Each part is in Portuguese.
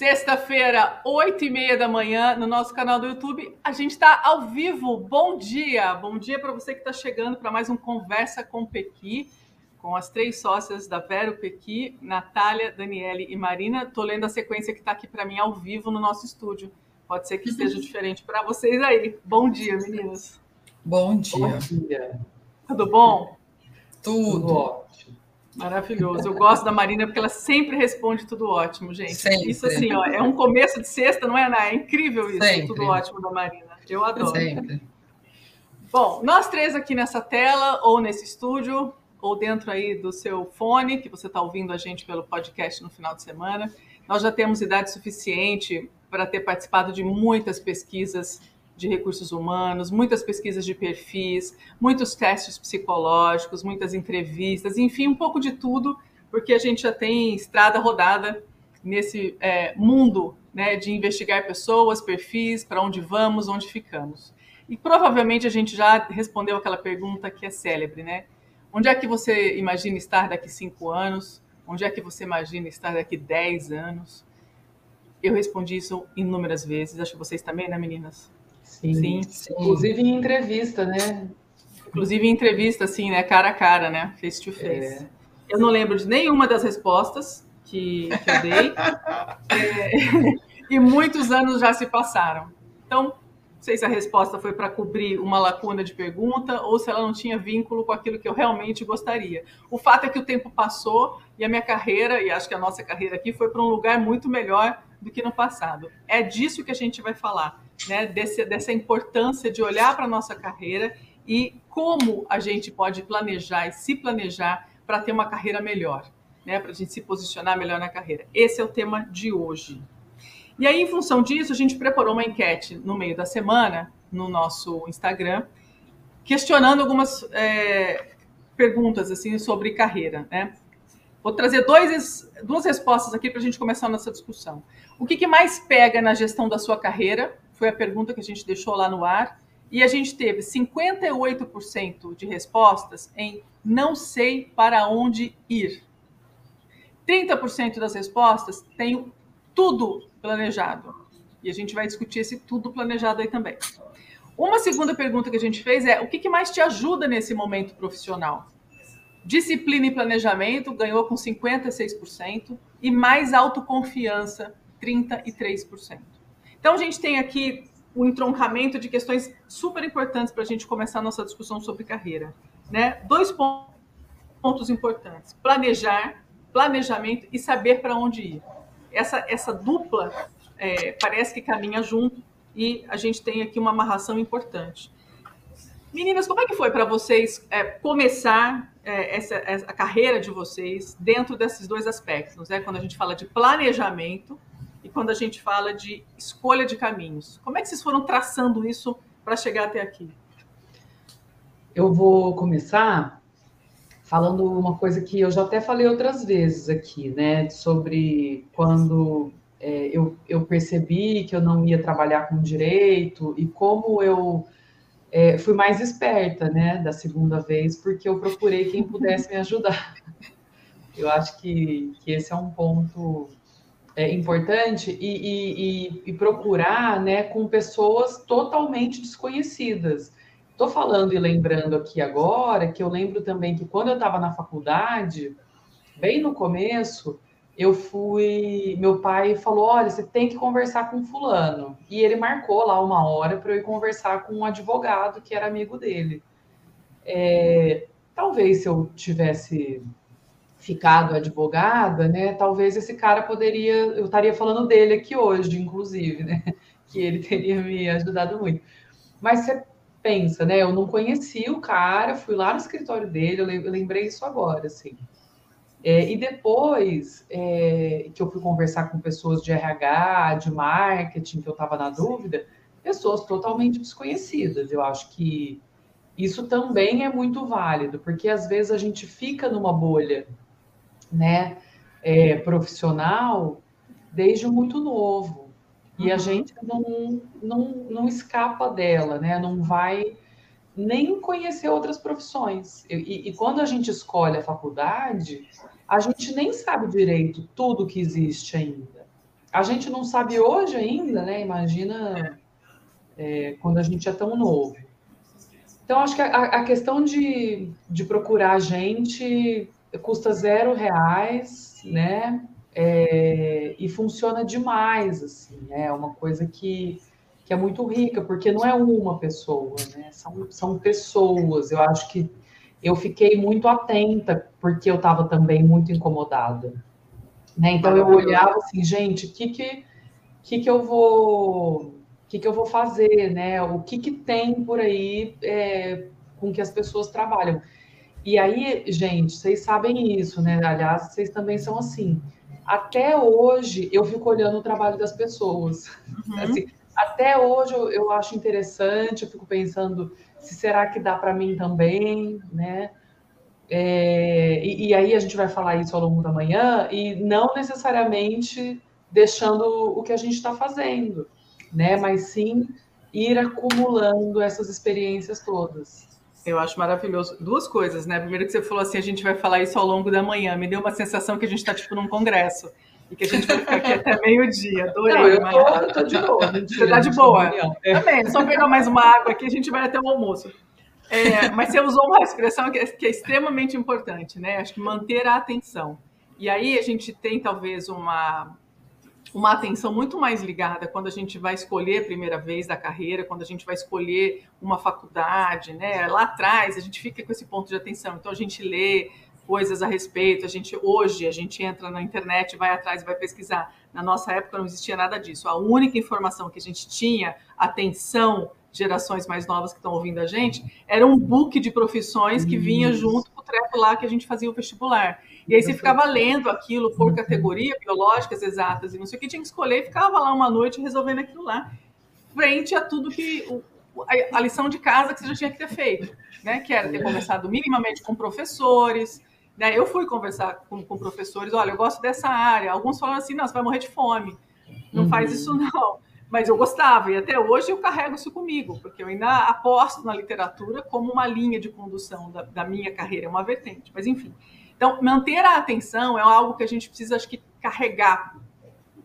Sexta-feira, oito e meia da manhã, no nosso canal do YouTube, a gente está ao vivo. Bom dia! Bom dia para você que está chegando para mais um Conversa com Pequi, com as três sócias da Vero Pequi, Natália, Daniele e Marina. Estou lendo a sequência que está aqui para mim ao vivo no nosso estúdio. Pode ser que esteja diferente para vocês aí. Bom dia, meninas. Bom dia. Bom dia. Tudo bom? Tudo. Tudo Maravilhoso. Eu gosto da Marina porque ela sempre responde tudo ótimo, gente. Sempre. Isso assim, ó, é um começo de sexta, não é, Ana? É incrível isso, sempre. tudo ótimo da Marina. Eu adoro. Sempre. Bom, nós três aqui nessa tela, ou nesse estúdio, ou dentro aí do seu fone, que você está ouvindo a gente pelo podcast no final de semana, nós já temos idade suficiente para ter participado de muitas pesquisas de recursos humanos, muitas pesquisas de perfis, muitos testes psicológicos, muitas entrevistas, enfim, um pouco de tudo, porque a gente já tem estrada rodada nesse é, mundo né, de investigar pessoas, perfis, para onde vamos, onde ficamos. E provavelmente a gente já respondeu aquela pergunta que é célebre, né? Onde é que você imagina estar daqui cinco anos? Onde é que você imagina estar daqui dez anos? Eu respondi isso inúmeras vezes, acho que vocês também, né, meninas? Sim, sim. Inclusive em entrevista, né? Inclusive em entrevista, assim, né? Cara a cara, né? Face to face. É. Eu não lembro de nenhuma das respostas que, que eu dei. é, e muitos anos já se passaram. Então, não sei se a resposta foi para cobrir uma lacuna de pergunta ou se ela não tinha vínculo com aquilo que eu realmente gostaria. O fato é que o tempo passou e a minha carreira, e acho que a nossa carreira aqui, foi para um lugar muito melhor do que no passado. É disso que a gente vai falar né, desse, dessa importância de olhar para a nossa carreira e como a gente pode planejar e se planejar para ter uma carreira melhor, né, para a gente se posicionar melhor na carreira. Esse é o tema de hoje. E aí, em função disso, a gente preparou uma enquete no meio da semana no nosso Instagram, questionando algumas é, perguntas assim sobre carreira, né? Vou trazer dois, duas respostas aqui para a gente começar a nossa discussão. O que, que mais pega na gestão da sua carreira foi a pergunta que a gente deixou lá no ar. E a gente teve 58% de respostas em não sei para onde ir. 30% das respostas têm tudo planejado. E a gente vai discutir esse tudo planejado aí também. Uma segunda pergunta que a gente fez é: o que, que mais te ajuda nesse momento profissional? Disciplina e planejamento ganhou com 56% e mais autoconfiança, 33%. Então, a gente tem aqui o um entroncamento de questões super importantes para a gente começar a nossa discussão sobre carreira. Né? Dois pontos importantes: planejar, planejamento e saber para onde ir. Essa, essa dupla é, parece que caminha junto e a gente tem aqui uma amarração importante. Meninas, como é que foi para vocês é, começar é, essa, essa, a carreira de vocês dentro desses dois aspectos? Né? Quando a gente fala de planejamento e quando a gente fala de escolha de caminhos. Como é que vocês foram traçando isso para chegar até aqui? Eu vou começar falando uma coisa que eu já até falei outras vezes aqui, né? Sobre quando é, eu, eu percebi que eu não ia trabalhar com direito e como eu é, fui mais esperta, né, da segunda vez, porque eu procurei quem pudesse me ajudar. Eu acho que, que esse é um ponto é, importante e, e, e, procurar né, com pessoas totalmente desconhecidas. Estou falando e lembrando aqui agora que eu lembro também que quando eu estava na faculdade, bem no começo, eu fui. Meu pai falou: olha, você tem que conversar com fulano. E ele marcou lá uma hora para eu ir conversar com um advogado que era amigo dele. É, talvez se eu tivesse ficado advogada, né? Talvez esse cara poderia, eu estaria falando dele aqui hoje, inclusive, né? Que ele teria me ajudado muito. Mas você pensa, né? Eu não conhecia o cara, fui lá no escritório dele, eu lembrei isso agora, assim. É, e depois é, que eu fui conversar com pessoas de RH, de marketing, que eu estava na dúvida, pessoas totalmente desconhecidas. Eu acho que isso também é muito válido, porque às vezes a gente fica numa bolha, né, é, profissional desde muito novo e uhum. a gente não, não, não escapa dela, né, não vai nem conhecer outras profissões. E, e, quando a gente escolhe a faculdade, a gente nem sabe direito tudo que existe ainda. A gente não sabe hoje ainda, né? Imagina é, quando a gente é tão novo. Então, acho que a, a questão de, de procurar gente custa zero reais, né? É, e funciona demais, assim, né? é uma coisa que que é muito rica, porque não é uma pessoa, né? São, são pessoas. Eu acho que eu fiquei muito atenta, porque eu estava também muito incomodada. Né? Então eu olhava assim, gente, o que, que, que, que eu vou que, que eu vou fazer, né? O que, que tem por aí é, com que as pessoas trabalham. E aí, gente, vocês sabem isso, né? Aliás, vocês também são assim. Até hoje eu fico olhando o trabalho das pessoas. Uhum. Assim, até hoje eu, eu acho interessante, eu fico pensando se será que dá para mim também, né? É, e, e, aí a gente vai falar isso ao longo da manhã e não necessariamente deixando o que a gente está fazendo, né? Mas sim ir acumulando essas experiências todas. Eu acho maravilhoso. Duas coisas, né? Primeiro que você falou assim, a gente vai falar isso ao longo da manhã. Me deu uma sensação que a gente está tipo num congresso e que a gente vai ficar aqui até meio-dia. Adorei. Não, eu, tô, eu tô de boa. Você tá de boa? É. Também, só pegar mais uma água aqui a gente vai até o almoço. É, mas você usou uma expressão que é, que é, extremamente importante, né? Acho que manter a atenção. E aí a gente tem talvez uma, uma atenção muito mais ligada quando a gente vai escolher a primeira vez da carreira, quando a gente vai escolher uma faculdade, né? Lá atrás a gente fica com esse ponto de atenção. Então a gente lê, coisas a respeito. A gente hoje a gente entra na internet, vai atrás, vai pesquisar. Na nossa época não existia nada disso. A única informação que a gente tinha, atenção, gerações mais novas que estão ouvindo a gente, era um book de profissões que vinha junto com o treco lá que a gente fazia o vestibular. E aí você ficava lendo aquilo por categoria, biológicas, exatas e não sei o que, tinha que escolher e ficava lá uma noite resolvendo aquilo lá, frente a tudo que a, lição de casa que você já tinha que ter feito, né? Que era ter conversado minimamente com professores, né? Eu fui conversar com, com professores, olha, eu gosto dessa área. Alguns falaram assim, não, você vai morrer de fome. Não uhum. faz isso não. Mas eu gostava, e até hoje eu carrego isso comigo, porque eu ainda aposto na literatura como uma linha de condução da, da minha carreira, é uma vertente. Mas enfim. Então, manter a atenção é algo que a gente precisa, acho que, carregar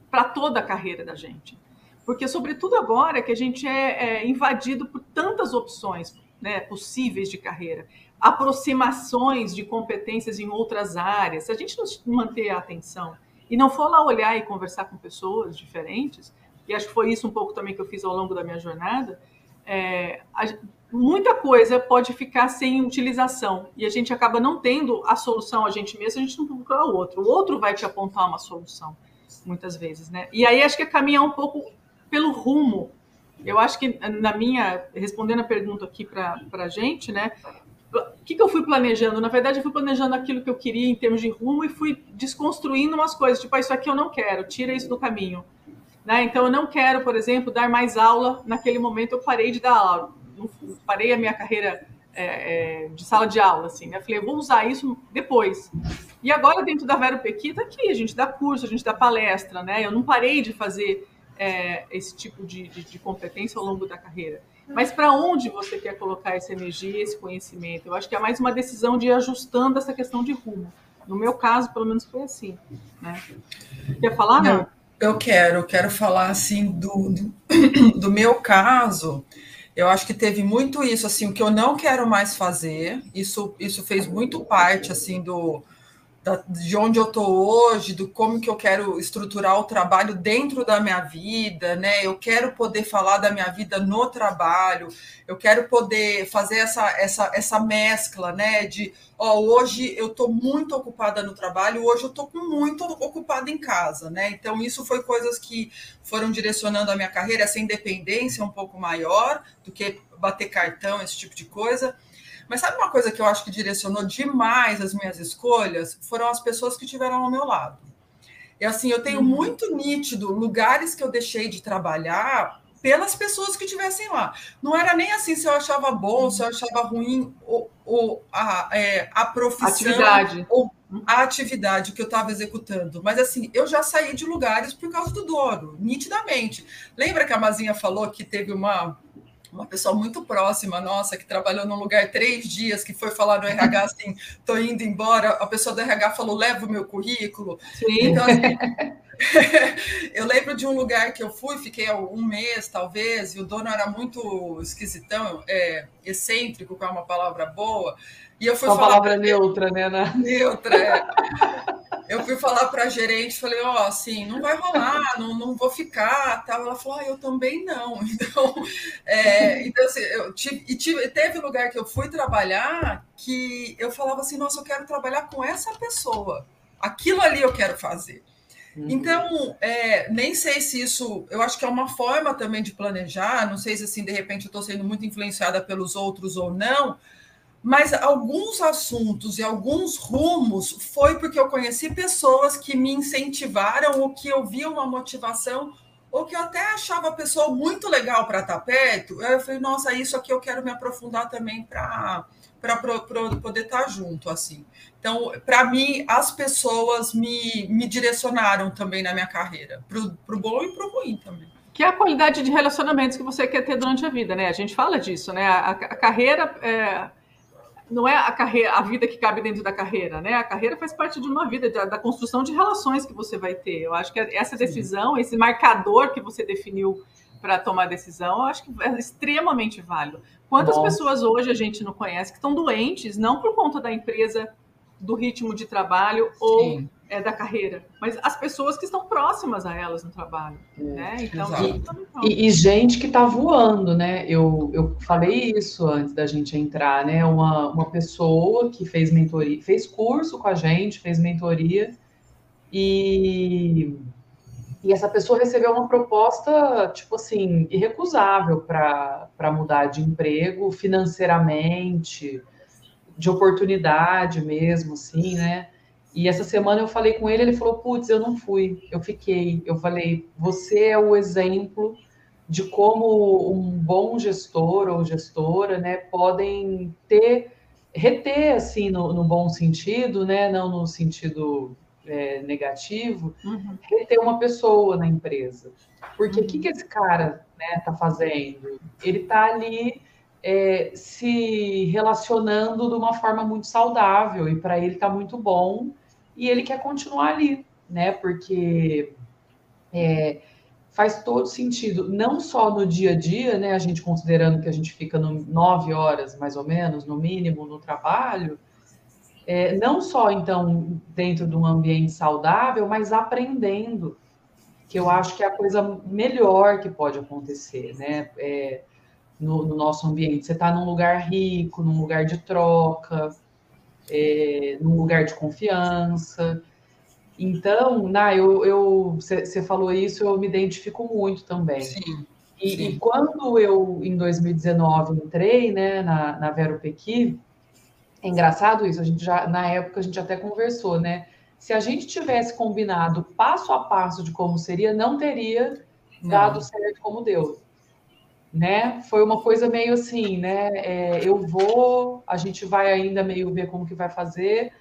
para toda a carreira da gente. Porque, sobretudo agora que a gente é, é invadido por tantas opções né, possíveis de carreira aproximações de competências em outras áreas, se a gente não manter a atenção e não for lá olhar e conversar com pessoas diferentes, e acho que foi isso um pouco também que eu fiz ao longo da minha jornada, é, a, muita coisa pode ficar sem utilização e a gente acaba não tendo a solução a gente mesmo, a gente não procura o outro. O outro vai te apontar uma solução, muitas vezes, né? E aí acho que é caminhar um pouco pelo rumo. Eu acho que na minha, respondendo a pergunta aqui para a gente, né? o que, que eu fui planejando? Na verdade, eu fui planejando aquilo que eu queria em termos de rumo e fui desconstruindo umas coisas, tipo, ah, isso aqui eu não quero, tira isso do caminho. Né? Então, eu não quero, por exemplo, dar mais aula. Naquele momento, eu parei de dar aula, parei a minha carreira é, é, de sala de aula, assim, né? Falei, vou usar isso depois. E agora, dentro da Vero Pequi, tá aqui, a gente dá curso, a gente dá palestra, né? Eu não parei de fazer é, esse tipo de, de, de competência ao longo da carreira. Mas para onde você quer colocar essa energia, esse conhecimento? Eu acho que é mais uma decisão de ir ajustando essa questão de rumo. No meu caso, pelo menos foi assim. Né? Quer falar? Não, não? eu quero. Eu quero falar assim do, do, do meu caso. Eu acho que teve muito isso, assim, o que eu não quero mais fazer. Isso, isso fez muito parte, assim, do, da, de onde eu estou hoje, do como que eu quero estruturar o trabalho dentro da minha vida, né? Eu quero poder falar da minha vida no trabalho, eu quero poder fazer essa, essa, essa mescla, né? De ó, hoje eu estou muito ocupada no trabalho, hoje eu estou muito ocupada em casa, né? Então, isso foi coisas que foram direcionando a minha carreira, essa independência um pouco maior do que bater cartão, esse tipo de coisa. Mas sabe uma coisa que eu acho que direcionou demais as minhas escolhas? Foram as pessoas que tiveram ao meu lado. E assim, eu tenho uhum. muito nítido lugares que eu deixei de trabalhar pelas pessoas que estivessem lá. Não era nem assim se eu achava bom, se eu achava ruim ou, ou a, é, a profissão atividade. ou a atividade que eu estava executando. Mas assim, eu já saí de lugares por causa do dono, nitidamente. Lembra que a Mazinha falou que teve uma uma pessoa muito próxima nossa que trabalhou num lugar três dias, que foi falar no RH assim, tô indo embora, a pessoa do RH falou, leva o meu currículo. Sim. Então, assim, eu lembro de um lugar que eu fui, fiquei um mês, talvez, e o dono era muito esquisitão, é, excêntrico, com uma palavra boa, e eu fui uma falar... palavra neutra, né, Ana? Neutra, é. eu fui falar para a gerente, falei, ó, oh, assim, não vai rolar, não, não vou ficar, tal. Ela falou, ah, eu também não. Então, é, então assim, eu tive, e tive, teve lugar que eu fui trabalhar que eu falava assim, nossa, eu quero trabalhar com essa pessoa. Aquilo ali eu quero fazer. Uhum. Então, é, nem sei se isso, eu acho que é uma forma também de planejar, não sei se assim, de repente eu estou sendo muito influenciada pelos outros ou não, mas alguns assuntos e alguns rumos foi porque eu conheci pessoas que me incentivaram ou que eu via uma motivação ou que eu até achava a pessoa muito legal para estar perto. Eu falei, nossa, isso aqui eu quero me aprofundar também para para poder estar junto, assim. Então, para mim, as pessoas me, me direcionaram também na minha carreira, para o bom e para o ruim também. Que é a qualidade de relacionamentos que você quer ter durante a vida, né? A gente fala disso, né? A, a carreira é não é a carreira, a vida que cabe dentro da carreira, né? A carreira faz parte de uma vida, da, da construção de relações que você vai ter. Eu acho que essa decisão, Sim. esse marcador que você definiu para tomar decisão, eu acho que é extremamente válido. Quantas Nossa. pessoas hoje a gente não conhece que estão doentes, não por conta da empresa, do ritmo de trabalho Sim. ou é, da carreira, mas as pessoas que estão próximas a elas no trabalho, é, né? Então, e, e, gente que está voando, né? Eu, eu falei isso antes da gente entrar, né? Uma, uma pessoa que fez mentoria, fez curso com a gente, fez mentoria e e essa pessoa recebeu uma proposta, tipo assim, irrecusável para mudar de emprego financeiramente, de oportunidade mesmo, assim, né? E essa semana eu falei com ele, ele falou: Putz, eu não fui, eu fiquei. Eu falei: Você é o exemplo de como um bom gestor ou gestora, né, podem ter, reter, assim, no, no bom sentido, né, não no sentido é, negativo, uhum. reter uma pessoa na empresa. Porque o uhum. que, que esse cara né, tá fazendo? Ele tá ali é, se relacionando de uma forma muito saudável e para ele tá muito bom e ele quer continuar ali, né? Porque é, faz todo sentido, não só no dia a dia, né? A gente considerando que a gente fica no, nove horas, mais ou menos, no mínimo, no trabalho, é, não só então dentro de um ambiente saudável, mas aprendendo, que eu acho que é a coisa melhor que pode acontecer, né? É, no, no, nosso ambiente. Você está num lugar rico, num lugar de troca, é, num lugar de confiança. Então, na, eu você falou isso, eu me identifico muito também. Sim, e, sim. e, quando eu, em 2019, entrei né, na, na Vero Pequi, é engraçado isso, a gente já, na época a gente até conversou, né? Se a gente tivesse combinado passo a passo de como seria, não teria dado não. certo como deu né? Foi uma coisa meio assim, né? É, eu vou, a gente vai ainda meio ver como que vai fazer,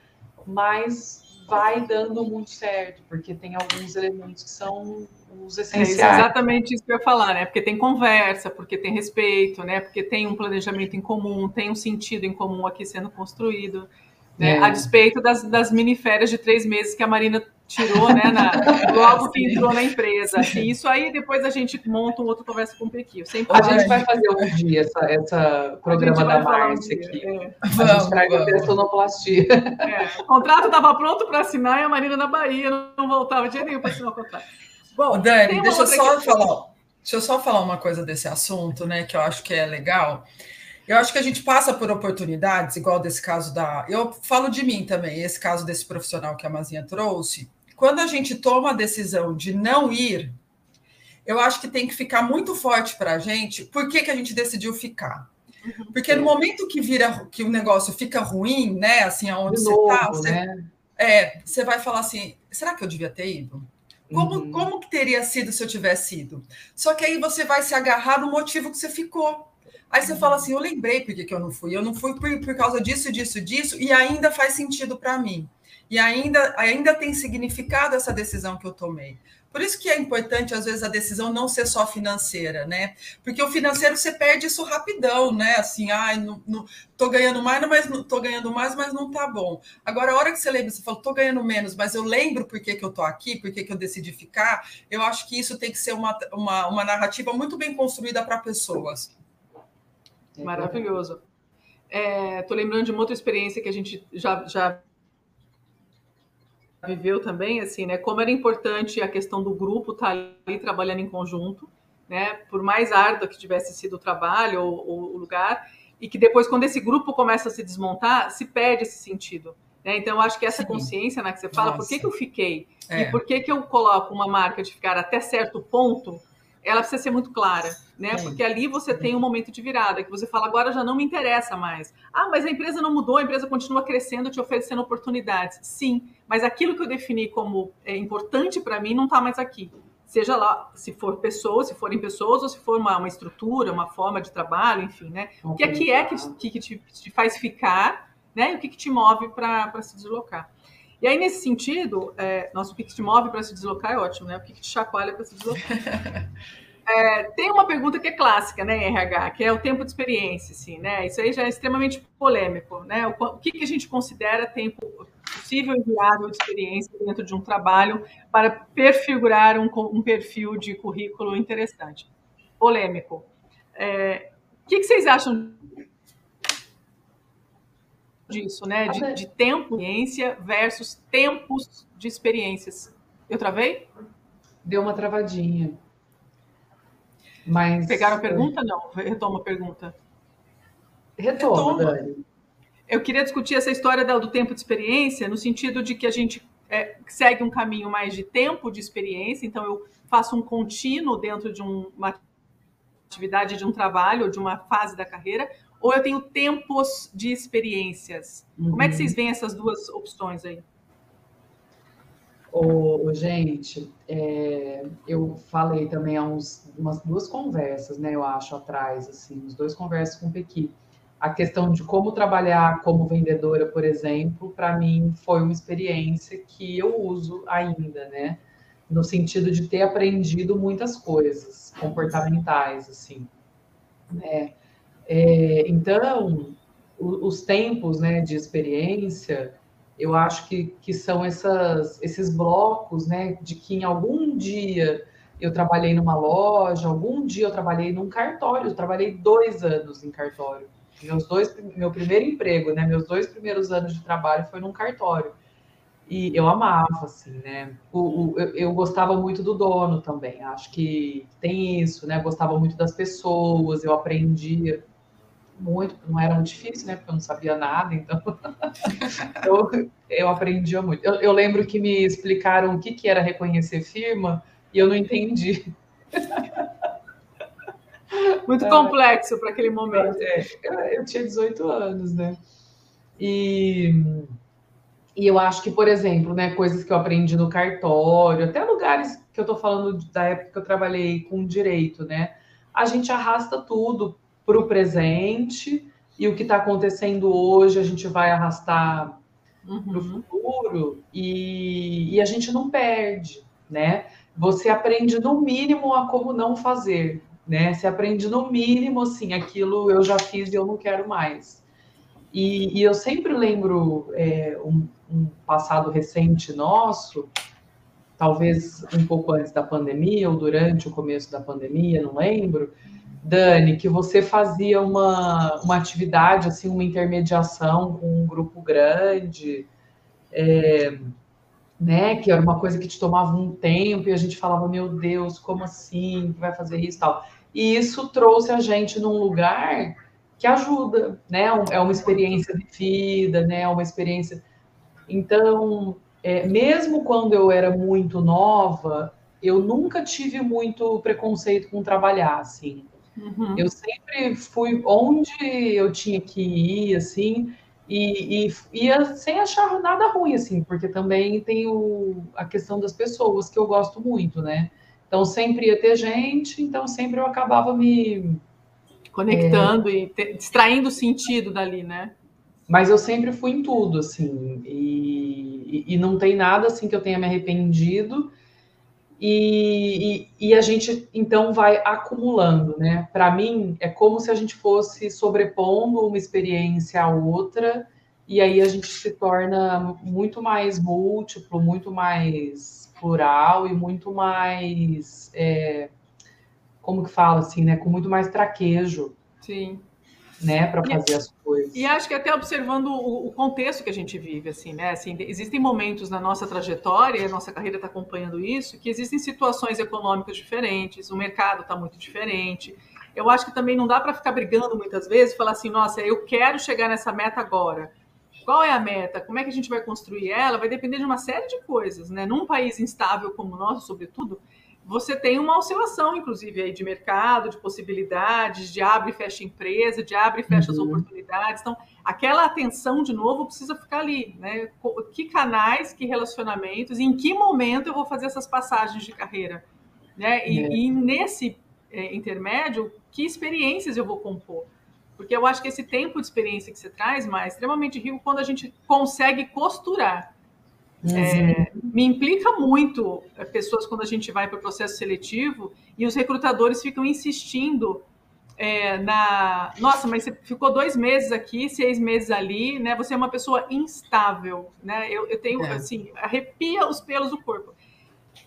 mas vai dando muito certo, porque tem alguns elementos que são os essenciais. É exatamente isso que eu ia falar, né? Porque tem conversa, porque tem respeito, né? Porque tem um planejamento em comum, tem um sentido em comum aqui sendo construído. Né? É. A despeito das, das miniférias de três meses que a Marina tirou, né, na, logo que entrou na empresa. E isso aí depois a gente monta um outro conversa com o Pequio. A gente vai fazer um dia essa, essa programa da Márcia um aqui. É. A vamos, gente traz a sonoplastia. É. O contrato estava pronto para assinar e a Marina na Bahia não voltava de nenhum para assinar o contrato. Bom, Dani, deixa eu só falar. Deixa eu só falar uma coisa desse assunto, né, que eu acho que é legal. Eu acho que a gente passa por oportunidades, igual desse caso da. Eu falo de mim também, esse caso desse profissional que a Mazinha trouxe. Quando a gente toma a decisão de não ir, eu acho que tem que ficar muito forte para a gente. Por que, que a gente decidiu ficar? Uhum. Porque no momento que vira que o negócio fica ruim, né? Assim, aonde você está, você, né? é, você vai falar assim: será que eu devia ter ido? Como, uhum. como que teria sido se eu tivesse ido? Só que aí você vai se agarrar no motivo que você ficou. Aí você fala assim: eu lembrei por que, que eu não fui. Eu não fui por, por causa disso, disso, disso, e ainda faz sentido para mim. E ainda, ainda tem significado essa decisão que eu tomei. Por isso que é importante, às vezes, a decisão não ser só financeira, né? Porque o financeiro você perde isso rapidão, né? Assim, ai, não, não, tô ganhando mais, mas não tô ganhando mais, mas não tá bom. Agora, a hora que você lembra, você fala, tô ganhando menos, mas eu lembro por que, que eu tô aqui, por que, que eu decidi ficar, eu acho que isso tem que ser uma, uma, uma narrativa muito bem construída para pessoas. Maravilhoso. É, tô lembrando de uma outra experiência que a gente já, já viveu também, assim, né? Como era importante a questão do grupo estar tá ali trabalhando em conjunto, né? Por mais árduo que tivesse sido o trabalho ou, ou, o lugar, e que depois, quando esse grupo começa a se desmontar, se perde esse sentido. Né? Então, eu acho que essa Sim. consciência né, que você fala, Nossa. por que, que eu fiquei? É. E por que, que eu coloco uma marca de ficar até certo ponto ela precisa ser muito clara, né? Porque ali você tem um momento de virada, que você fala, agora já não me interessa mais. Ah, mas a empresa não mudou, a empresa continua crescendo, te oferecendo oportunidades. Sim, mas aquilo que eu defini como é, importante para mim não está mais aqui. Seja lá, se for pessoas, se forem pessoas, ou se for uma, uma estrutura, uma forma de trabalho, enfim, né? O que é que, é que, que te, te, faz ficar, né? E o que, que te move para se deslocar. E aí, nesse sentido, é, nosso Pix te move para se deslocar é ótimo, né? O que te chacoalha para se deslocar. É, tem uma pergunta que é clássica, né, RH, que é o tempo de experiência, assim, né? Isso aí já é extremamente polêmico, né? O, o que, que a gente considera tempo possível e viável de experiência dentro de um trabalho para perfigurar um, um perfil de currículo interessante? Polêmico. É, o que, que vocês acham disso, né? De, de tempo, experiência versus tempos de experiências. Eu travei? Deu uma travadinha. Mas. Pegaram a pergunta? Não, retoma a pergunta. Retoma, Retoma. Dani. Eu queria discutir essa história do tempo de experiência, no sentido de que a gente é, segue um caminho mais de tempo de experiência, então eu faço um contínuo dentro de um, uma atividade, de um trabalho, de uma fase da carreira, ou eu tenho tempos de experiências? Uhum. Como é que vocês uhum. veem essas duas opções aí? Oh, gente, é, eu falei também há uns, umas duas conversas, né, eu acho, atrás, assim, uns dois conversas com o Pequi. A questão de como trabalhar como vendedora, por exemplo, para mim foi uma experiência que eu uso ainda, né? No sentido de ter aprendido muitas coisas comportamentais, assim. Né? É, então, o, os tempos né, de experiência, eu acho que, que são essas, esses blocos né, de que em algum dia eu trabalhei numa loja, algum dia eu trabalhei num cartório, eu trabalhei dois anos em cartório. Meus dois, meu primeiro emprego, né, meus dois primeiros anos de trabalho foi num cartório. E eu amava, assim, né? O, o, eu, eu, gostava muito do dono também. Acho que tem isso, né? Gostava muito das pessoas, eu aprendia muito, não era muito difícil, né? Porque eu não sabia nada, então eu, eu aprendia muito. Eu, eu, lembro que me explicaram o que, que era reconhecer firma e eu não entendi. Muito complexo para aquele momento. É, eu tinha 18 anos, né? E, e eu acho que, por exemplo, né, coisas que eu aprendi no cartório, até lugares que eu estou falando da época que eu trabalhei com direito, né? A gente arrasta tudo para o presente e o que está acontecendo hoje a gente vai arrastar uhum. para o futuro e, e, a gente não perde, né? Você aprende no mínimo a como não fazer, né? Você aprende no mínimo assim, aquilo eu já fiz e eu não quero mais. E, e eu sempre lembro é, um, um passado recente nosso, talvez um pouco antes da pandemia ou durante o começo da pandemia, não lembro, Dani, que você fazia uma, uma atividade, assim, uma intermediação com um grupo grande, é, né, que era uma coisa que te tomava um tempo e a gente falava, meu Deus, como assim, que vai fazer isso e tal. E isso trouxe a gente num lugar que ajuda, né, é uma experiência de vida, né, é uma experiência... Então, é, mesmo quando eu era muito nova, eu nunca tive muito preconceito com trabalhar, assim. Uhum. Eu sempre fui onde eu tinha que ir, assim, E, e ia sem achar nada ruim, assim, porque também tem o, a questão das pessoas, que eu gosto muito, né? Então, sempre ia ter gente, então sempre eu acabava me... Conectando é... e te, extraindo o sentido dali, né? Mas eu sempre fui em tudo, assim, e, e, e não tem nada, assim, que eu tenha me arrependido, e, e, e, a gente então vai acumulando, né? Para mim é como se a gente fosse sobrepondo uma experiência à outra, e aí a gente se torna muito mais múltiplo, muito mais plural e muito mais é, como que fala assim, né? Com muito mais traquejo. Sim né, para fazer as coisas. E acho que até observando o, o, contexto que a gente vive, assim, né, assim, existem momentos na nossa trajetória, e a nossa carreira está acompanhando isso, que existem situações econômicas diferentes, o mercado está muito diferente. Eu acho que também não dá para ficar brigando muitas vezes, falar assim, nossa, eu quero chegar nessa meta agora. Qual é a meta? Como é que a gente vai construir ela? Vai depender de uma série de coisas, né? Num país instável como o nosso, sobretudo, você tem uma oscilação, inclusive, aí de mercado, de possibilidades, de abre e fecha empresa, de abre e fecha uhum. as oportunidades. Então, aquela atenção, de novo, precisa ficar ali, né? Que canais, que relacionamentos, em que momento eu vou fazer essas passagens de carreira, né? E, é. e nesse é, intermédio, que experiências eu vou compor? Porque eu acho que esse tempo de experiência que você traz, mais é extremamente rico quando a gente consegue costurar Uhum. É, me implica muito é, pessoas quando a gente vai para o processo seletivo e os recrutadores ficam insistindo é, na. Nossa, mas você ficou dois meses aqui, seis meses ali, né? Você é uma pessoa instável, né? Eu, eu tenho, é. assim, arrepia os pelos do corpo.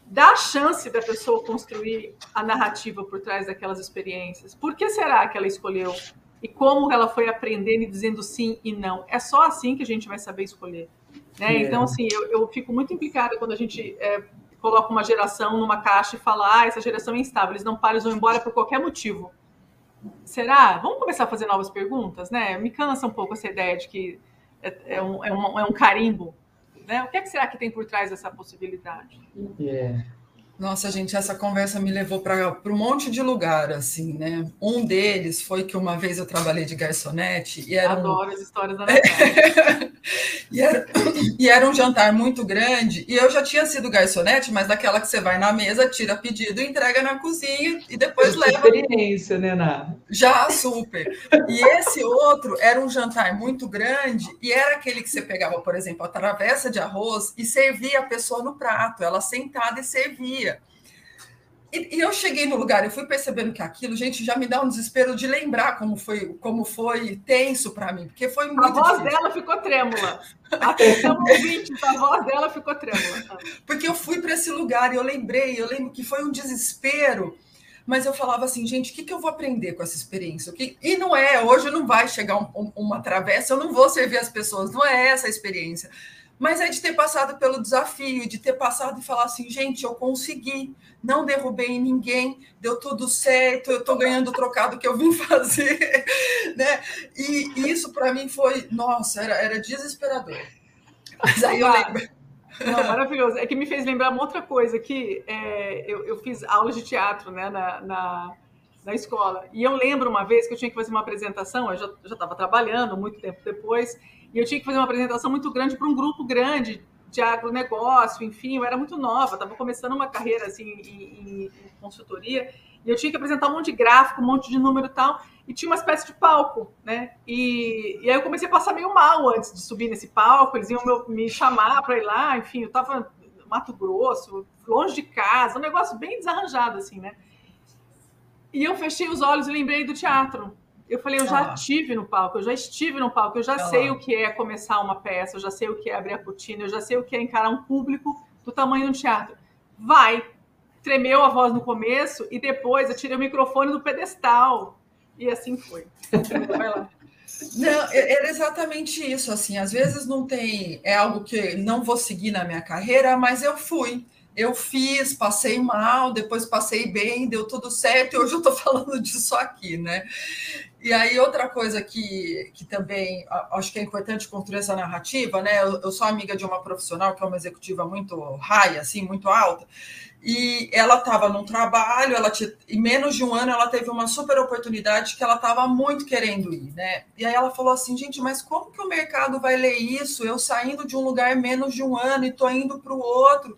Dá a chance da pessoa construir a narrativa por trás daquelas experiências. Por que será que ela escolheu? E como ela foi aprendendo e dizendo sim e não? É só assim que a gente vai saber escolher. Né? É. Então, assim, eu, eu, fico muito implicada quando a gente é, coloca uma geração numa caixa e fala, ah, essa geração é instável, eles não param, eles vão embora por qualquer motivo. Será? Vamos começar a fazer novas perguntas, né? Me cansa um pouco essa ideia de que é, é, um, é, um, é um, carimbo. Né? O que, é que será que tem por trás dessa possibilidade? Yeah. Nossa, gente, essa conversa me levou para um monte de lugar, assim, né? Um deles foi que uma vez eu trabalhei de garçonete e era Adoro um... as histórias da e, era... e era um jantar muito grande e eu já tinha sido garçonete, mas daquela que você vai na mesa, tira pedido, entrega na cozinha e depois leva. Experiência, né, Ná? Já, super. E esse outro era um jantar muito grande e era aquele que você pegava, por exemplo, a travessa de arroz e servia a pessoa no prato, ela sentada e servia. E, e, eu cheguei no lugar, eu fui percebendo que aquilo, gente, já me dá um desespero de lembrar como foi, como foi tenso para mim, porque foi muito. A voz difícil. dela ficou trêmula. Atenção, ouvinte, a voz dela ficou trêmula. Porque eu fui para esse lugar e eu lembrei, eu lembro que foi um desespero, mas eu falava assim, gente, o que, que eu vou aprender com essa experiência? Que... E não é, hoje não vai chegar um, um, uma travessa, eu não vou servir as pessoas, não é essa a experiência mas é de ter passado pelo desafio, de ter passado e falar assim, gente, eu consegui, não derrubei ninguém, deu tudo certo, eu estou ganhando o trocado que eu vim fazer, né? E, isso para mim foi, nossa, era, era desesperador. Mas aí eu lembro. Não, maravilhoso. É que me fez lembrar uma outra coisa que é, eu, eu, fiz aulas de teatro né, na, na, na, escola. E eu lembro uma vez que eu tinha que fazer uma apresentação, eu já estava trabalhando muito tempo depois, e eu tinha que fazer uma apresentação muito grande para um grupo grande de agronegócio, enfim, eu era muito nova, estava começando uma carreira assim em, em, consultoria, e eu tinha que apresentar um monte de gráfico, um monte de número e tal, e tinha uma espécie de palco, né? E, e aí eu comecei a passar meio mal antes de subir nesse palco, eles iam me chamar para ir lá, enfim, eu estava no Mato Grosso, longe de casa, um negócio bem desarranjado, assim, né? E eu fechei os olhos e lembrei do teatro, eu falei, eu já estive no palco, eu já estive no palco, eu já sei o que é começar uma peça, eu já sei o que é abrir a cortina, eu já sei o que é encarar um público do tamanho do teatro. Vai! Tremeu a voz no começo e depois eu tirei o microfone do pedestal. E assim foi. Vai lá. Não, era exatamente isso. Assim, às vezes não tem, é algo que não vou seguir na minha carreira, mas eu fui eu fiz, passei mal, depois passei bem, deu tudo certo, e hoje eu estou falando disso aqui, né? E aí, outra coisa que, que também acho que é importante construir essa narrativa, né? Eu, eu sou amiga de uma profissional que é uma executiva muito high, assim, muito alta, e ela estava num trabalho, ela tinha, em menos de um ano ela teve uma super oportunidade que ela estava muito querendo ir, né? E aí ela falou assim, gente, mas como que o mercado vai ler isso? Eu saindo de um lugar menos de um ano e tô indo para o outro.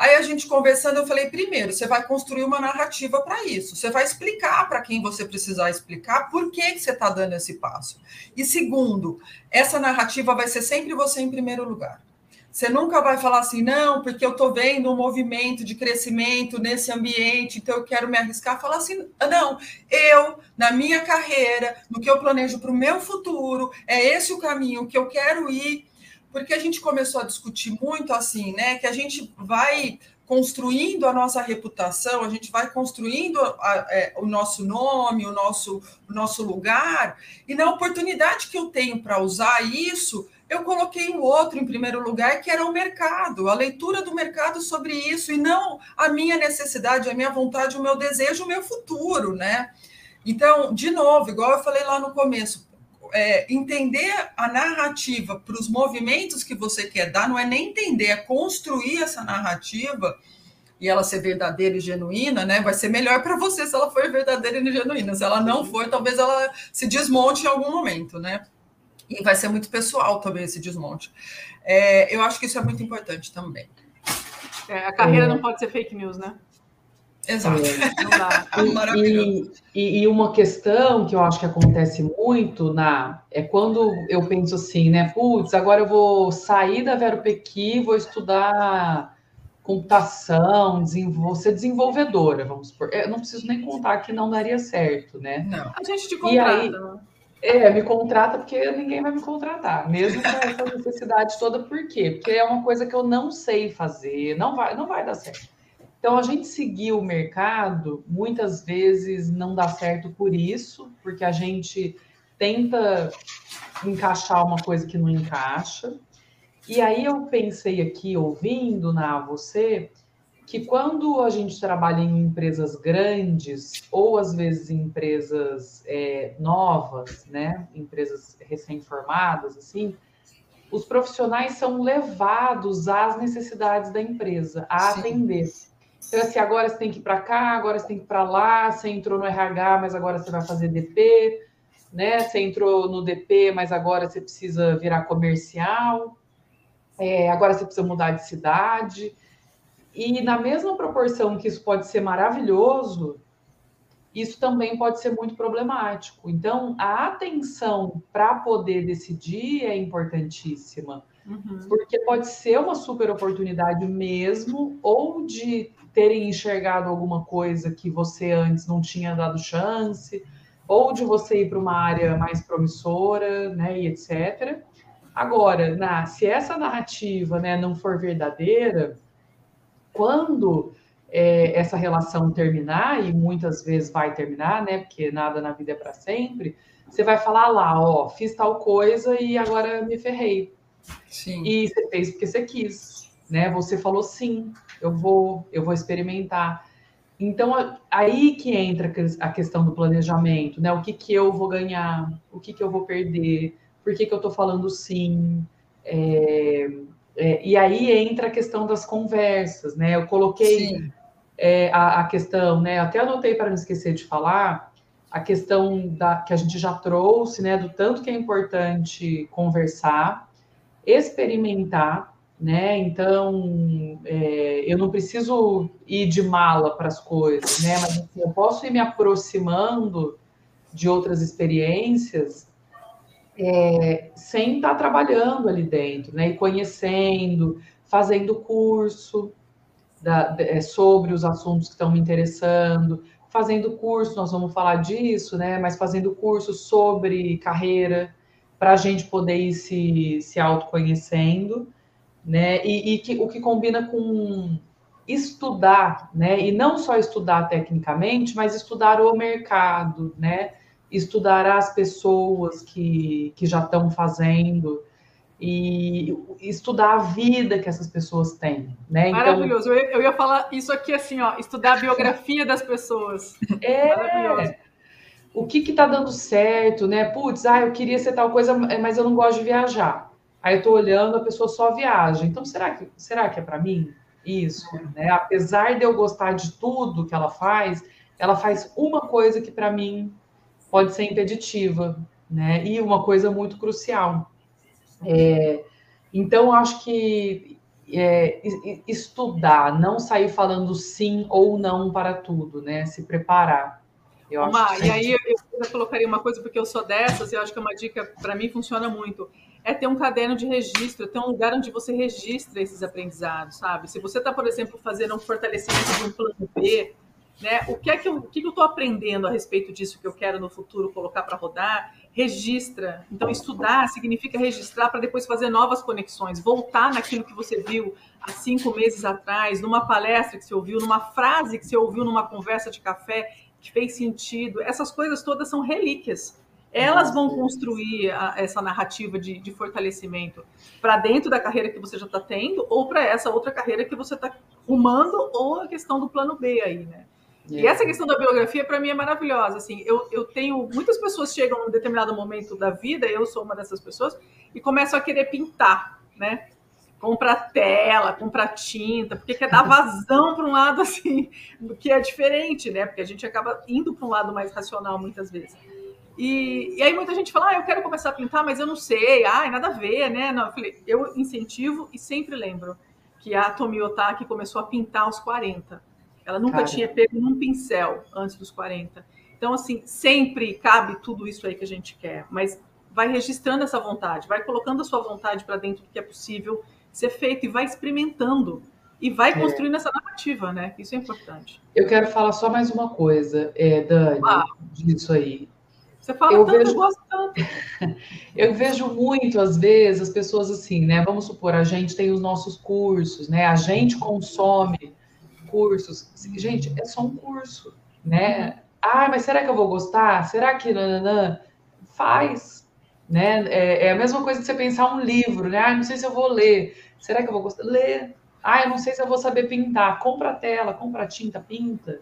Aí a gente conversando, eu falei: primeiro, você vai construir uma narrativa para isso. Você vai explicar para quem você precisar explicar por que, que você está dando esse passo. E segundo, essa narrativa vai ser sempre você em primeiro lugar. Você nunca vai falar assim, não, porque eu estou vendo um movimento de crescimento nesse ambiente, então eu quero me arriscar. Falar assim, não, eu, na minha carreira, no que eu planejo para o meu futuro, é esse o caminho que eu quero ir. Porque a gente começou a discutir muito assim, né? Que a gente vai construindo a nossa reputação, a gente vai construindo a, é, o nosso nome, o nosso, o nosso lugar, e na oportunidade que eu tenho para usar isso, eu coloquei o outro em primeiro lugar, que era o mercado, a leitura do mercado sobre isso, e não a minha necessidade, a minha vontade, o meu desejo, o meu futuro, né? Então, de novo, igual eu falei lá no começo, é, entender a narrativa para os movimentos que você quer dar, não é nem entender, é construir essa narrativa e ela ser verdadeira e genuína, né? Vai ser melhor para você se ela for verdadeira e genuína. Se ela não for, talvez ela se desmonte em algum momento, né? E vai ser muito pessoal também esse desmonte. É, eu acho que isso é muito importante também. É, a carreira é. não pode ser fake news, né? Exato. É. Não dá. E, e, e, uma questão que eu acho que acontece muito na é quando eu penso assim, né? Putz, agora eu vou sair da Vero Pequi, vou estudar computação, vou ser desenvolvedora, vamos supor. Eu não preciso nem contar que não daria certo, né? Não. A gente te contrata. E aí, é, me contrata porque ninguém vai me contratar, mesmo com essa necessidade toda. Por quê? Porque é uma coisa que eu não sei fazer, não vai, não vai dar certo. Então, a gente seguir o mercado, muitas vezes não dá certo por isso, porque a gente tenta encaixar uma coisa que não encaixa. E aí eu pensei aqui, ouvindo na você, que quando a gente trabalha em empresas grandes ou às vezes em empresas é, novas, né, empresas recém-formadas, assim, os profissionais são levados às necessidades da empresa, a Sim. atender. Então, assim, agora você tem que ir para cá, agora você tem que ir para lá, você entrou no RH, mas agora você vai fazer DP, né? Você entrou no DP, mas agora você precisa virar comercial, é, agora você precisa mudar de cidade. E na mesma proporção que isso pode ser maravilhoso, isso também pode ser muito problemático. Então, a atenção para poder decidir é importantíssima, uhum. porque pode ser uma super oportunidade mesmo, ou de terem enxergado alguma coisa que você antes não tinha dado chance, ou de você ir para uma área mais promissora, né, e etc. Agora, na, se essa narrativa né, não for verdadeira, quando é, essa relação terminar, e muitas vezes vai terminar, né? Porque nada na vida é para sempre, você vai falar lá, ó, fiz tal coisa e agora me ferrei. Sim. E você fez porque você quis, né? Você falou sim, eu vou, eu vou experimentar. Então, aí que entra a questão do planejamento, né? O que, que eu vou ganhar, o que, que eu vou perder, por que, que eu estou falando sim, é, é, e aí entra a questão das conversas, né? Eu coloquei é, a, a, questão, né? Até anotei para não esquecer de falar a questão da, que a gente já trouxe, né? Do tanto que é importante conversar, experimentar, né? Então, é, eu não preciso ir de mala para as coisas, né? Mas assim, eu posso ir me aproximando de outras experiências é, sem estar tá trabalhando ali dentro, né? E conhecendo, fazendo curso da, é, sobre os assuntos que estão me interessando, fazendo curso, nós vamos falar disso, né? Mas fazendo curso sobre carreira, para a gente poder ir se, se autoconhecendo, né? E, e que, o que combina com estudar, né? E não só estudar tecnicamente, mas estudar o mercado, né? estudar as pessoas que, que já estão fazendo e estudar a vida que essas pessoas têm, né? Então, Maravilhoso. Eu, eu ia falar isso aqui assim, ó, estudar a biografia das pessoas. É. Maravilhoso. O que que tá dando certo, né? Putz, ah, eu queria ser tal coisa, mas eu não gosto de viajar. Aí eu tô olhando, a pessoa só viaja. Então, será que será que é para mim? isso, né? Apesar de eu gostar de tudo que ela faz, ela faz uma coisa que para mim pode ser impeditiva, né? E uma coisa muito crucial. É, então, acho que é, estudar, não sair falando sim ou não para tudo, né? Se preparar. Eu Uma, que... E aí eu colocaria uma coisa, porque eu sou dessas, e eu acho que é uma dica para mim funciona muito. É ter um caderno de registro, ter um lugar onde você registra esses aprendizados, sabe? Se você está, por exemplo, fazendo um fortalecimento de um plano B, né? O que é que eu estou aprendendo a respeito disso que eu quero no futuro colocar para rodar? Registra. Então, estudar significa registrar para depois fazer novas conexões, voltar naquilo que você viu há cinco meses atrás, numa palestra que você ouviu, numa frase que você ouviu numa conversa de café que fez sentido. Essas coisas todas são relíquias. Elas vão construir a, essa narrativa de, de fortalecimento para dentro da carreira que você já está tendo ou para essa outra carreira que você está rumando ou a questão do plano B aí, né? E essa questão da biografia, para mim, é maravilhosa. Assim, eu, eu tenho. Muitas pessoas chegam num determinado momento da vida, eu sou uma dessas pessoas, e começam a querer pintar, né? Compra tela, compra tinta, porque quer dar vazão para um lado assim, que é diferente, né? Porque a gente acaba indo para um lado mais racional muitas vezes. E, e, aí muita gente fala, ah, eu quero começar a pintar, mas eu não sei, ah, nada a ver, né? Não, eu falei, eu incentivo e sempre lembro que a Tomi Otaki começou a pintar aos 40. Ela nunca Cara. tinha pego num pincel antes dos 40. Então, assim, sempre cabe tudo isso aí que a gente quer, mas vai registrando essa vontade, vai colocando a sua vontade para dentro do que é possível ser feito e vai experimentando e vai é. construindo essa narrativa, né? Isso é importante. Eu quero falar só mais uma coisa, é, Dani, ah. disso aí. Você fala eu tanto, vejo... eu gosto tanto. eu vejo muito, às vezes, as pessoas assim, né? Vamos supor, a gente tem os nossos cursos, né? A gente consome cursos. Gente, é só um curso, né? Ah, mas será que eu vou gostar? Será que nananã? Faz, né? É, é, a mesma coisa que você pensar um livro, né? Ah, não sei se eu vou ler. Será que eu vou gostar? Lê. Ah, eu não sei se eu vou saber pintar. Compra a tela, compra a tinta, pinta.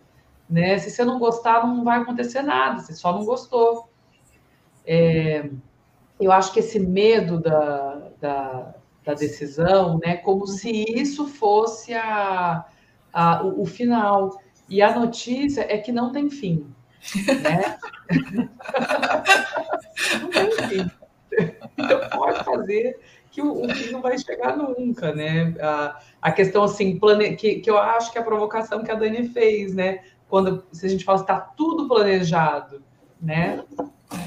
Né? Se você não gostar, não vai acontecer nada. Você só não gostou. É, eu acho que esse medo da, da, da decisão, né? Como se isso fosse a a, o, o, final. E a notícia é que não tem fim. Né? não tem fim. Então pode fazer que o, o fim não vai chegar nunca, né? A, a questão assim, plane... que, que eu acho que é a provocação que a Dani fez, né? Quando se a gente fala está tudo planejado, né?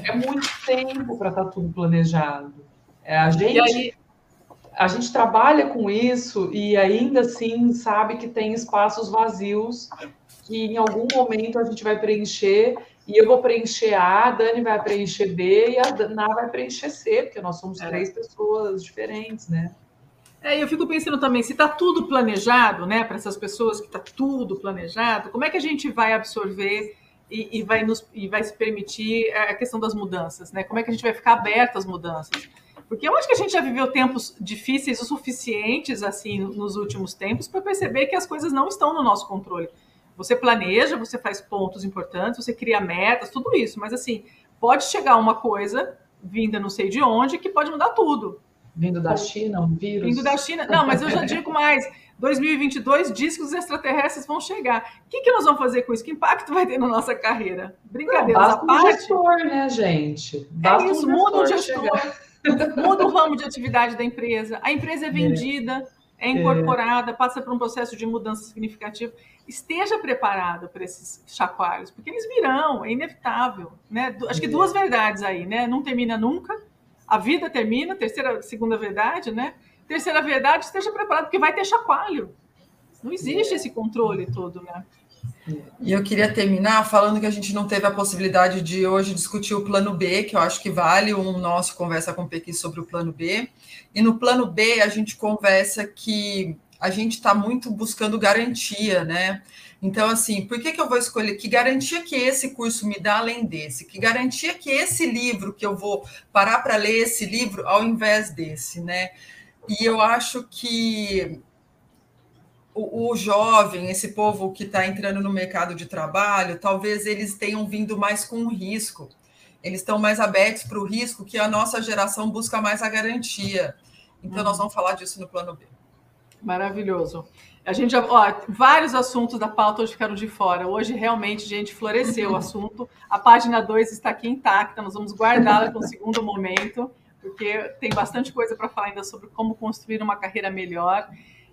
É muito tempo para estar tá tudo planejado. É, a gente a gente trabalha com isso e ainda assim sabe que tem espaços vazios que em algum momento a gente vai preencher e eu vou preencher A, a Dani vai preencher B e a Ná vai preencher C, porque nós somos é. três pessoas diferentes, né? É, eu fico pensando também, se está tudo planejado, né, para essas pessoas que está tudo planejado, como é que a gente vai absorver e, e, vai nos, e vai se permitir a questão das mudanças, né? Como é que a gente vai ficar aberto às mudanças? Porque eu acho que a gente já viveu tempos difíceis o suficientes, assim, nos últimos tempos, para perceber que as coisas não estão no nosso controle. Você planeja, você faz pontos importantes, você cria metas, tudo isso, mas assim, pode chegar uma coisa vinda não sei de onde que pode mudar tudo. Vindo da China, um vírus. Vindo da China. Não, mas eu já digo mais. 2022 diz que os extraterrestres vão chegar. O que, que nós vamos fazer com isso? Que impacto vai ter na nossa carreira? Brincadeira, à parte. Um gestor, né, gente? Basta é isso, um muda o gestor. Muda o ramo de atividade da empresa, a empresa é, é. vendida, é, é incorporada, passa por um processo de mudança significativo. Esteja preparado para esses chacoalhos, porque eles virão, é inevitável. Né? Acho que é. duas verdades aí, né? Não termina nunca, a vida termina, terceira, segunda verdade, né? Terceira verdade, esteja preparado, porque vai ter chacoalho. Não existe esse controle todo, né? E eu queria terminar falando que a gente não teve a possibilidade de hoje discutir o plano B, que eu acho que vale um nosso conversa com o Pequi sobre o plano B. E no plano B a gente conversa que a gente está muito buscando garantia, né? Então, assim, por que, que eu vou escolher? Que garantia que esse curso me dá além desse? Que garantia que esse livro, que eu vou parar para ler esse livro ao invés desse, né? E eu acho que o, o jovem, esse povo que está entrando no mercado de trabalho, talvez eles tenham vindo mais com risco. Eles estão mais abertos para o risco que a nossa geração busca mais a garantia. Então, nós uhum. vamos falar disso no plano B. Maravilhoso. A gente já, ó, vários assuntos da pauta hoje ficaram de fora. Hoje realmente, gente, floresceu o assunto. A página 2 está aqui intacta, nós vamos guardá-la para um segundo momento, porque tem bastante coisa para falar ainda sobre como construir uma carreira melhor.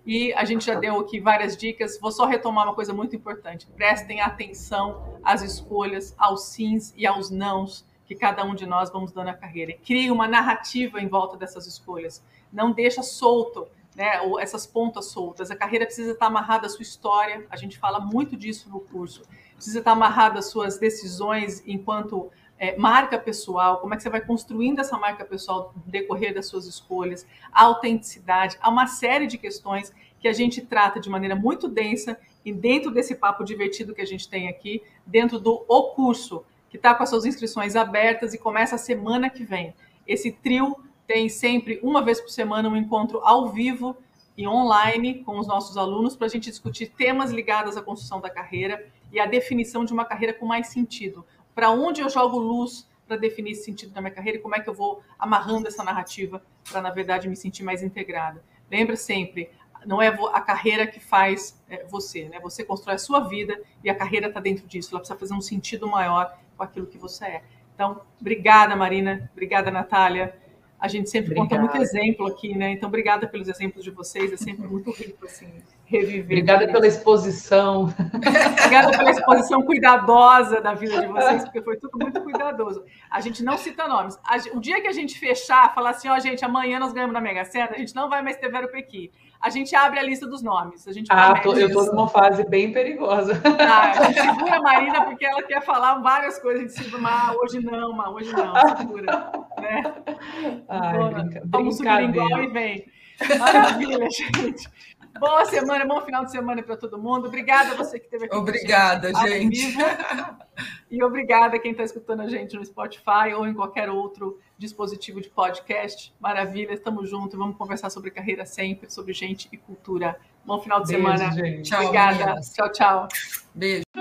E a gente já deu aqui várias dicas. Vou só retomar uma coisa muito importante. Prestem atenção às escolhas, aos sims e aos nãos que cada um de nós vamos dando à carreira. Crie uma narrativa em volta dessas escolhas. Não deixa solto né, ou essas pontas soltas. A carreira precisa estar amarrada à sua história, a gente fala muito disso no curso. Precisa estar amarrada às suas decisões enquanto é, marca pessoal, como é que você vai construindo essa marca pessoal no decorrer das suas escolhas, a autenticidade, há uma série de questões que a gente trata de maneira muito densa e dentro desse papo divertido que a gente tem aqui, dentro do O Curso, que está com as suas inscrições abertas e começa a semana que vem. Esse trio tem sempre, uma vez por semana, um encontro ao vivo e online com os nossos alunos para a gente discutir temas ligados à construção da carreira e à definição de uma carreira com mais sentido. Para onde eu jogo luz para definir esse sentido da minha carreira e como é que eu vou amarrando essa narrativa para, na verdade, me sentir mais integrada. Lembra sempre, não é a carreira que faz é, você, né? Você constrói a sua vida e a carreira está dentro disso. Ela precisa fazer um sentido maior com aquilo que você é. Então, obrigada, Marina. Obrigada, Natália. A gente sempre obrigada. conta muito exemplo aqui, né? Então, obrigada pelos exemplos de vocês, é sempre muito rico, assim, reviver. Obrigada pela exposição. obrigada pela exposição cuidadosa da vida de vocês, porque foi tudo muito cuidadoso. A gente não cita nomes. O dia que a gente fechar, falar assim, ó, oh, gente, amanhã nós ganhamos na Mega Sena, a gente não vai mais ter Vero Pequi a gente abre a lista dos nomes. A gente ah, tô, eu estou numa fase bem perigosa. Ah, a gente segura a Marina porque ela quer falar várias coisas. A gente segura, mas hoje não, mas hoje não, segura. Ai, brinca, vamos subir igual e vem. Maravilha, gente. Boa semana, bom final de semana para todo mundo. Obrigada a você que esteve aqui. Obrigada, gente. E obrigada a quem está escutando a gente no Spotify ou em qualquer outro dispositivo de podcast. Maravilha, estamos juntos. Vamos conversar sobre carreira sempre, sobre gente e cultura. Bom final de Beijo, semana. Gente. Tchau, obrigada. Meninas. Tchau, tchau. Beijo.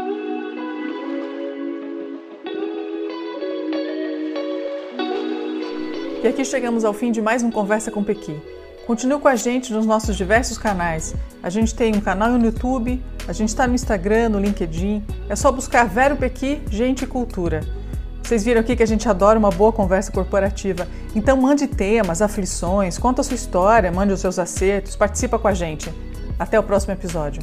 E aqui chegamos ao fim de mais um Conversa com Pequi. Continue com a gente nos nossos diversos canais. A gente tem um canal no YouTube, a gente está no Instagram, no LinkedIn. É só buscar Vero Pequi, Gente e Cultura. Vocês viram aqui que a gente adora uma boa conversa corporativa. Então mande temas, aflições, conta a sua história, mande os seus acertos, participa com a gente. Até o próximo episódio.